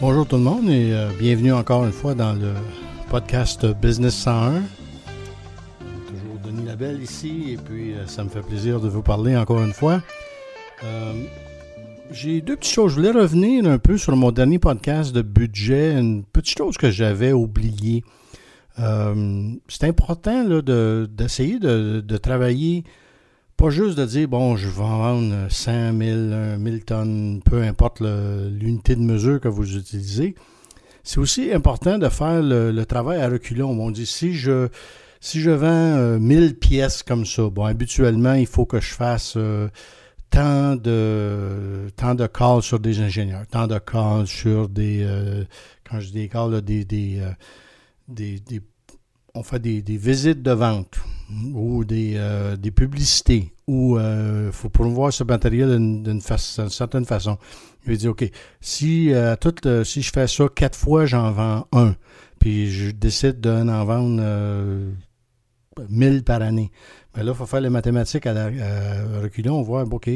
Bonjour tout le monde et euh, bienvenue encore une fois dans le podcast Business 101. Toujours Denis Labelle ici et puis euh, ça me fait plaisir de vous parler encore une fois. Euh, j'ai deux petites choses. Je voulais revenir un peu sur mon dernier podcast de budget, une petite chose que j'avais oubliée. c'est important d'essayer de, de, travailler pas juste de dire, bon, je vais en vendre 100 000, 1000 tonnes, peu importe l'unité de mesure que vous utilisez. C'est aussi important de faire le, travail à reculons. On dit, si je, si je vends 1000 euh, pièces comme ça, bon, habituellement, il faut que je fasse euh, tant de calls sur des ingénieurs, tant de calls sur des, euh, quand je dis des calls, des, des, des on fait des, visites de vente ou des, euh, publicités où il euh, faut promouvoir ce matériel d'une certaine façon. Je vais dire, OK, si, euh, si je fais ça quatre fois, j'en vends un, puis je décide d'en vendre 1000 par année. Mais là, il faut faire les mathématiques à, la, On voit, OK,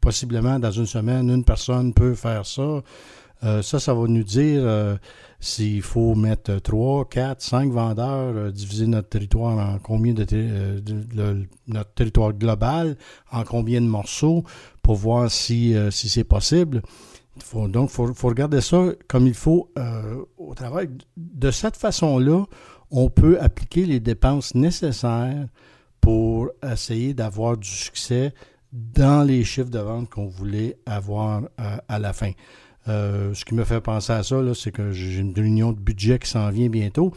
possiblement dans une semaine, une personne peut faire ça. Ça, ça va nous dire s'il faut mettre 3, 4, 5 vendeurs, euh, diviser notre territoire en combien de, euh, notre territoire global, en combien de morceaux, pour voir si, euh, si c'est possible. donc, il faut, regarder ça comme il faut au travail. De cette façon-là, on peut appliquer les dépenses nécessaires pour essayer d'avoir du succès dans les chiffres de vente qu'on voulait avoir à la fin. Euh, ce qui me fait penser à ça, c'est que j'ai une réunion de budget qui s'en vient bientôt.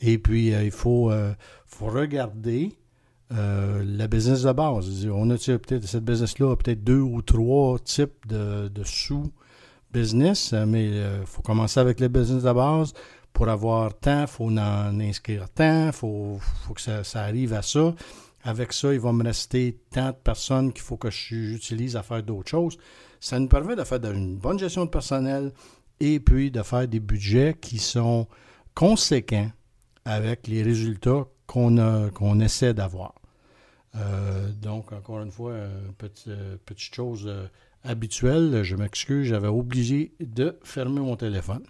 Et puis, euh, il faut, euh, regarder la business de base. On a peut-être cette business-là peut-être deux ou trois types de, sous-business, mais il faut commencer avec le business de base. Pour avoir tant, il faut en inscrire tant, il faut, que ça, ça, arrive à ça. Avec ça, il va me rester tant de personnes qu'il faut que j'utilise à faire d'autres choses. Ça nous permet de faire une bonne gestion de personnel et puis de faire des budgets qui sont conséquents avec les résultats qu'on essaie d'avoir. Euh, donc, encore une fois, petite, petite chose euh, habituelle. Je m'excuse, j'avais oublié de fermer mon téléphone.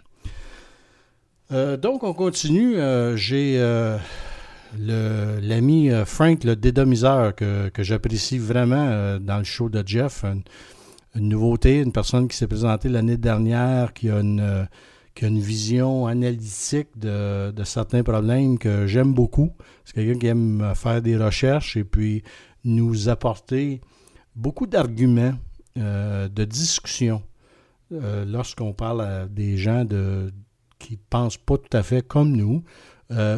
Euh, donc, on continue. J'ai l'ami Frank, le dédomiseur, que, j'apprécie vraiment dans le show de Jeff nouveauté, une personne qui s'est présentée l'année dernière, qui a une, euh, une vision analytique de, certains problèmes que j'aime beaucoup. C'est quelqu'un qui aime faire des recherches et puis nous apporter beaucoup d'arguments, euh, de discussions euh, lorsqu'on parle à des gens de, qui ne pensent pas tout à fait comme nous.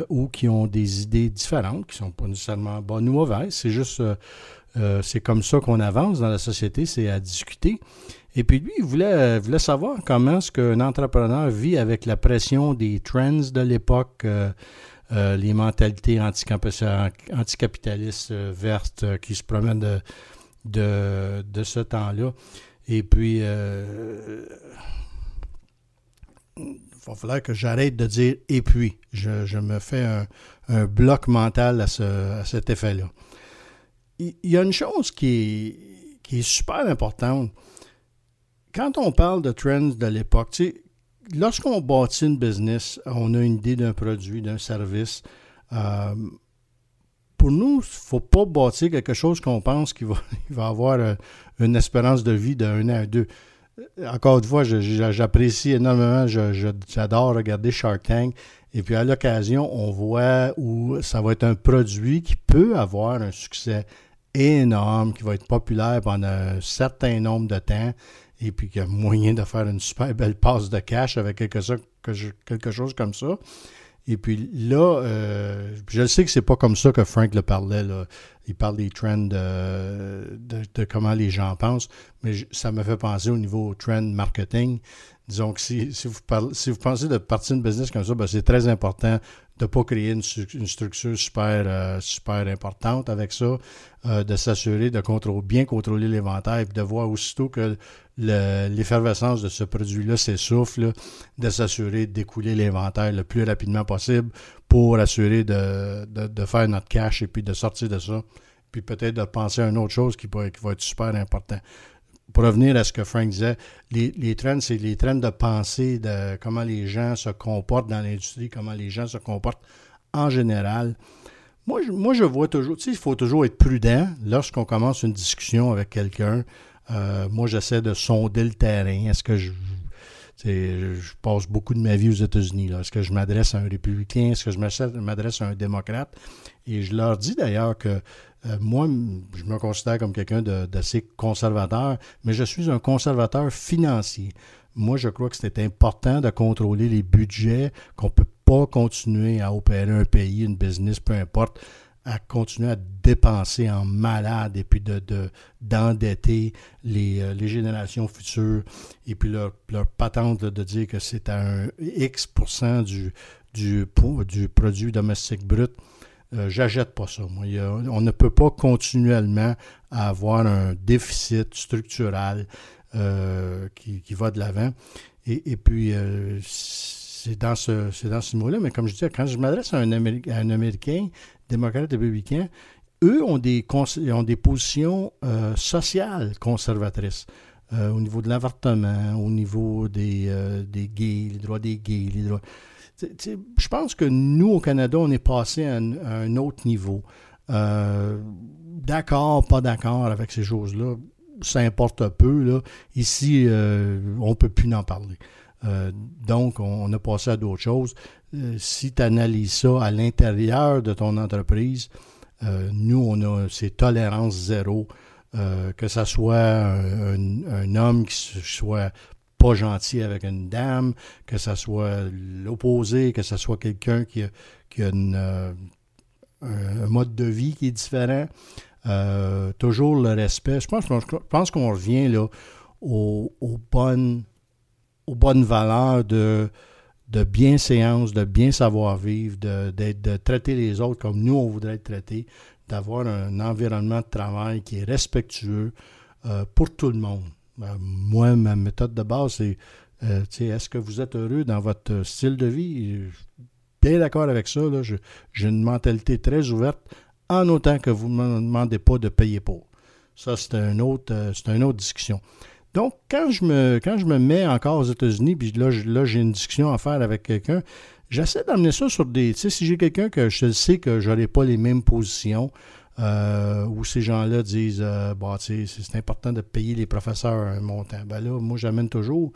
ou qui ont des idées différentes, qui ne sont pas nécessairement bonnes ou mauvaises. C'est juste euh, c'est comme ça qu'on avance dans la société, c'est à discuter. Et puis lui, il voulait, voulait savoir comment est-ce qu'un entrepreneur vit avec la pression des trends de l'époque, euh, euh, les mentalités anticapitalistes vertes qui se promènent de, de, ce temps-là. Et puis, il va falloir que j'arrête de dire et puis. Je, me fais un, bloc mental à cet effet-là il y a une chose qui est, super importante. Quand on parle de trends de l'époque, lorsqu'on bâtit une business, on a une idée d'un produit, d'un service. Euh, pour nous, il ne faut pas bâtir quelque chose qu'on pense qu'il va, va avoir euh, une espérance de vie d'un an à deux. Encore une fois, j'apprécie énormément, j'adore regarder Shark Tank. Et puis à l'occasion, on voit où ça va être un produit qui peut avoir un succès énorme, qui va être populaire pendant un certain nombre de temps, et puis qu'il y a moyen de faire une super belle passe de cash avec quelque chose, quelque chose comme ça. Et puis là, euh, je sais que c'est pas comme ça que Frank le parlait. Là. Il parle des trends de, de, comment les gens pensent, mais ça me fait penser au niveau trend marketing. Disons que si, si, vous, parlez, si vous pensez de partir une business comme ça, ben c'est très important de ne pas créer une, structure super, euh, super importante avec ça, euh, de s'assurer de bien contrôler l'inventaire, et de voir aussitôt que l'effervescence de ce produit-là s'essouffle, de s'assurer d'écouler l'inventaire le plus rapidement possible pour assurer de, de, faire notre cash et puis de sortir de ça, puis peut-être de penser à une autre chose qui, qui va être super important pour revenir à ce que Frank disait, les, trends, c'est les trends de pensée de comment les gens se comportent dans l'industrie, comment les gens se comportent en général. Moi, je, moi, je vois toujours, tu sais, il faut toujours être prudent lorsqu'on commence une discussion avec quelqu'un. Euh, moi, j'essaie de sonder le terrain. Est-ce que je, je passe beaucoup de ma vie aux États-Unis. Est-ce que je m'adresse à un républicain? Est-ce que je m'adresse à un démocrate? Et je leur dis d'ailleurs que euh, moi, je me considère comme quelqu'un d'assez conservateur, mais je suis un conservateur financier. Moi, je crois que c'est important de contrôler les budgets, qu'on ne peut pas continuer à opérer un pays, une business, peu importe, à continuer à dépenser en malade et puis de, d'endetter les, euh, les, générations futures et puis leur, leur patente de dire que c'est à un X du, du, du produit domestique brut. Euh, j'achète pas ça. Moi. on ne peut pas continuellement avoir un déficit structural euh, qui, qui, va de l'avant. Et, et puis, euh, c'est dans ce, c'est dans ce niveau-là. Mais comme je disais, quand je m'adresse à un, Américain, démocrate républicain, eux ont des, ont des positions sociales conservatrices. Au niveau de l'avortement, au niveau des, des gays, les droits des gays, les droits. Je pense que nous, au Canada, on est passé à un, autre niveau. d'accord, pas d'accord avec ces choses-là, ça importe peu. Là. Ici, on ne peut plus en parler. donc, on, a passé à d'autres choses. si tu analyses ça à l'intérieur de ton entreprise, euh, nous, on a ces tolérances zéro, euh, que ce soit un, homme qui soit pas gentil avec une dame, que ce soit l'opposé, que ce soit quelqu'un qui a, euh, un mode de vie qui est différent. toujours le respect. Je pense, qu'on revient là aux, bonnes, valeurs de de bienséance, de bien savoir-vivre, de, de, traiter les autres comme nous, on voudrait être traités, d'avoir un environnement de travail qui est respectueux euh, pour tout le monde. Ben, moi, ma méthode de base, c'est euh, est-ce que vous êtes heureux dans votre style de vie? Bien d'accord avec ça. J'ai une mentalité très ouverte, en autant que vous ne me demandez pas de payer pour. Ça, c'est euh, une autre discussion. Donc, quand je me, je mets encore aux États-Unis, puis là, là j'ai une discussion à faire avec quelqu'un, j'essaie d'amener ça sur des. Tu sais, si j'ai quelqu'un que je sais que je n'aurai pas les mêmes positions, euh, où ces gens-là disent euh, bah, c'est important de payer les professeurs un montant. Ben là, moi, j'amène toujours.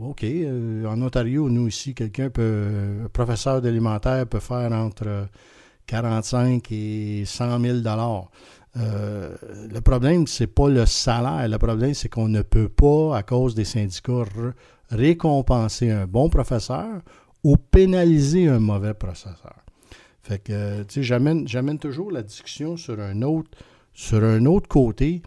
OK, euh, en Ontario, nous ici, quelqu'un peut. Un professeur d'élémentaire peut faire entre 45 et 100 000 euh, le problème, c'est pas le salaire. Le problème, c'est qu'on ne peut pas, à cause des syndicats, récompenser un bon professeur ou pénaliser un mauvais professeur. Fait que, tu sais, j'amène, toujours la discussion sur un autre, sur un autre côté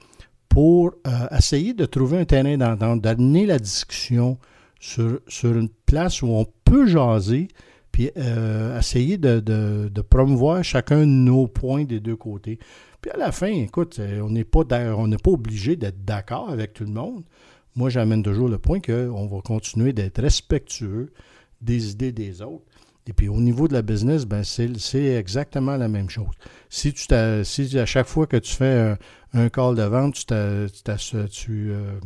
pour euh, essayer de trouver un terrain d'entente, d'amener la discussion sur, sur une place où on peut jaser, puis euh, essayer de, de, promouvoir chacun de nos points des deux côtés. Puis à la fin, écoute, euh, on n'est pas, on n'est pas obligé d'être d'accord avec tout le monde. Moi, j'amène toujours le point qu'on va continuer d'être respectueux des idées des autres. Et puis au niveau de la business, ben c'est exactement la même chose. Si tu si à chaque fois que tu fais un, call de vente, tu, tu, euh,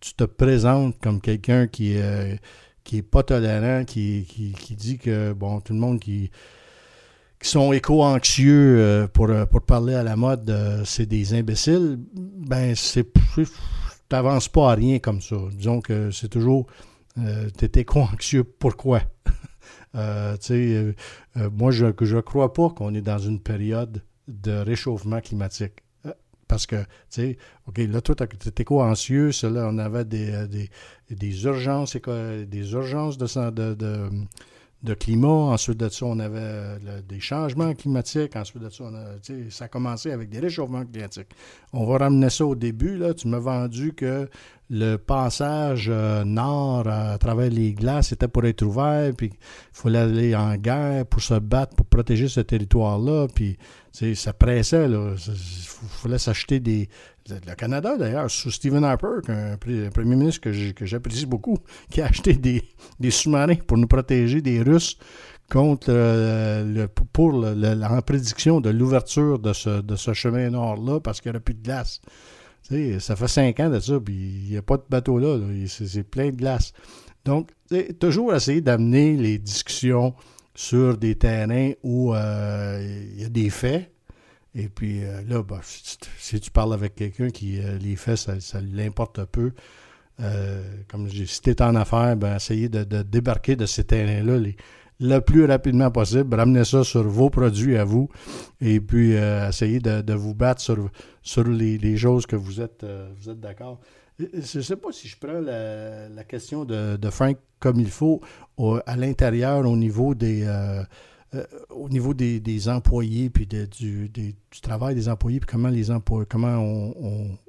tu, te présentes comme quelqu'un qui, euh, qui est pas tolérant, qui, qui, qui, dit que bon, tout le monde qui qui sont éco-anxieux euh, pour, euh, pour parler à la mode, c'est des imbéciles, ben c'est t'avances pas à rien comme ça. Disons que c'est toujours tu es éco-anxieux, pourquoi? Sais, moi, je ne crois pas qu'on est dans une période de réchauffement climatique. Parce que, tu sais, OK, là, es éco-anxieux, là, on avait des, des, des urgences, des urgences de, de de climat. Ensuite de ça, on avait euh, des changements climatiques. Ensuite de ça, ça a commencé avec des réchauffements climatiques. On va ramener ça au début. Là. Tu m'as vendu que le passage euh, nord à travers les glaces était pour être ouvert, puis il fallait aller en guerre pour se battre, pour protéger ce territoire-là. Puis ça pressait. Il fallait s'acheter des, le Canada, d'ailleurs, sous Stephen Harper, un, premier ministre que j'apprécie beaucoup, qui a acheté des, sous-marins pour nous protéger des Russes contre euh, pour le, prédiction de l'ouverture de ce, chemin nord-là parce qu'il n'y aurait plus de glace. ça fait cinq ans de ça, puis il n'y a pas de bateau là. C'est plein de glace. Donc, toujours essayer d'amener les discussions sur des terrains où euh, il y a des faits. Et puis euh, là, bah, si, tu parles avec quelqu'un qui les faits, ça, ça l'importe peu. comme je dis, si en affaires, ben, essayer de, débarquer de ces terrains-là le plus rapidement possible. Ramener ça sur vos produits à vous et puis euh, essayer de, vous battre sur, sur les, choses que vous êtes, euh, vous êtes d'accord. Je ne sais pas si je prends la, question de, Frank comme il faut à l'intérieur au niveau des euh, au niveau des, employés puis du, travail des employés puis comment les employés comment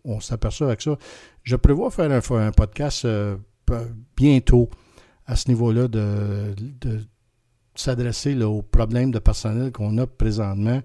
on, s'aperçoit avec ça. Je prévois faire un, un podcast bientôt à ce niveau-là de, s'adresser aux problèmes de personnel qu'on a présentement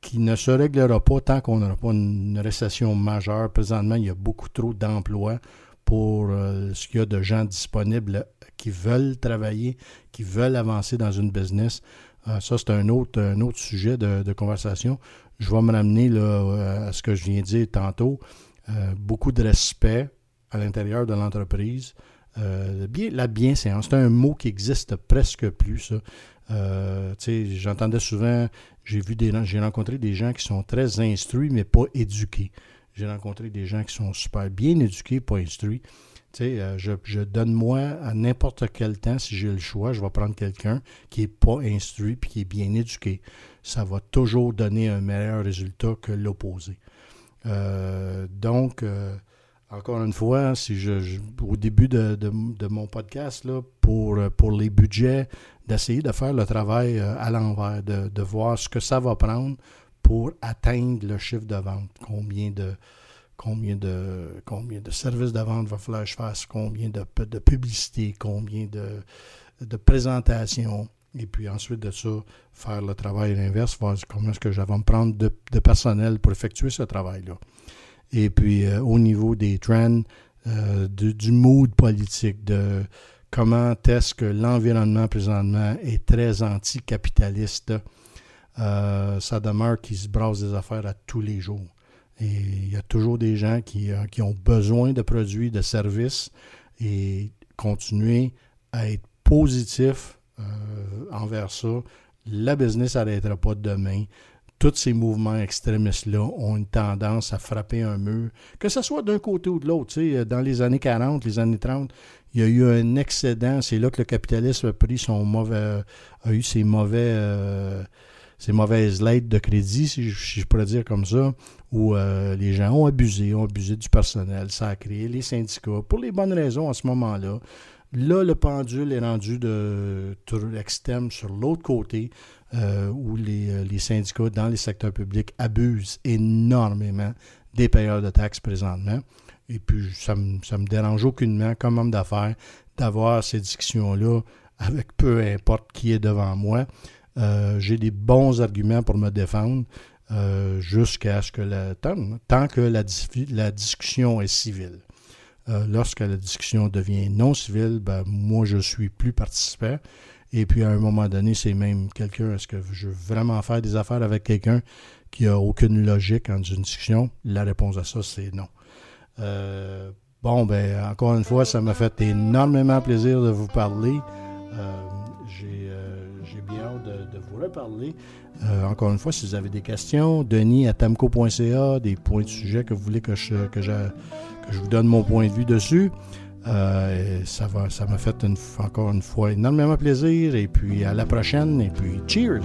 qui ne se réglera pas tant qu'on n'aura pas une récession majeure. Présentement, il y a beaucoup trop d'emplois pour euh, ce qu'il y a de gens disponibles qui veulent travailler, qui veulent avancer dans une business. Euh, ça, c'est un autre, un autre sujet de, conversation. Je vais me ramener là, à ce que je viens de dire tantôt. Euh, beaucoup de respect à l'intérieur de l'entreprise. Euh, la bienséance, c'est un mot qui existe presque plus. Euh, j'entendais souvent, j'ai vu des j'ai rencontré des gens qui sont très instruits, mais pas éduqués. J'ai rencontré des gens qui sont super bien éduqués, pas instruits. Euh, je, donne moi à n'importe quel temps, si j'ai le choix, je vais prendre quelqu'un qui n'est pas instruit et qui est bien éduqué. Ça va toujours donner un meilleur résultat que l'opposé. donc, encore une fois, si je, au début de, mon podcast, là, pour, pour les budgets, d'essayer de faire le travail euh, à l'envers, de, voir ce que ça va prendre pour atteindre le chiffre de vente. Combien de, combien de, combien de services de vente va falloir que je fasse, combien de, de publicité, combien de, de présentations. Et puis ensuite de ça, faire le travail inverse, voir comment est-ce que je vais me prendre de, de personnel pour effectuer ce travail-là. Et puis, euh, au niveau des trends, euh, du mood politique, de comment est-ce que l'environnement présentement est très anticapitaliste, euh, ça demeure qu'ils se brassent des affaires à tous les jours. Et il y a toujours des gens qui, qui ont besoin de produits, de services et continuer à être positif envers ça. La business n'arrêtera pas demain tous ces mouvements extrémistes-là ont une tendance à frapper un mur, que ce soit d'un côté ou de l'autre. Dans les années 40, les années 30, il y a eu un excédent. C'est là que le capitalisme a pris son mauvais, a eu ses mauvais, euh, ses mauvaises lettres de crédit, si je, pourrais dire comme ça, où euh, les gens ont abusé, ont abusé du personnel. Ça a créé les syndicats pour les bonnes raisons à ce moment-là. Là, le pendule est rendu de, l'extrême sur l'autre côté. Euh, où euh, les, syndicats dans les secteurs publics abusent énormément des payeurs de taxes présentement. Et puis, ça ne me, dérange aucunement, comme homme d'affaires, d'avoir ces discussions-là avec peu importe qui est devant moi. Euh, j'ai des bons arguments pour me défendre jusqu'à ce que la, tant, que la, la, discussion est civile. lorsque la discussion devient non civile, ben, moi, je suis plus participant. Et puis à un moment donné, c'est même quelqu'un, est-ce que je veux vraiment faire des affaires avec quelqu'un qui a aucune logique en une discussion? La réponse à ça, c'est non. Euh, bon, ben encore une fois, ça m'a fait énormément plaisir de vous parler. Euh, euh, vous reparler. encore une fois, si vous avez des questions, denis à tamco.ca, des points de sujet que vous voulez que je, que, je, que je vous donne mon point de vue dessus. Euh, ça m'a fait encore une fois énormément plaisir. Et puis à la prochaine. Et puis cheers.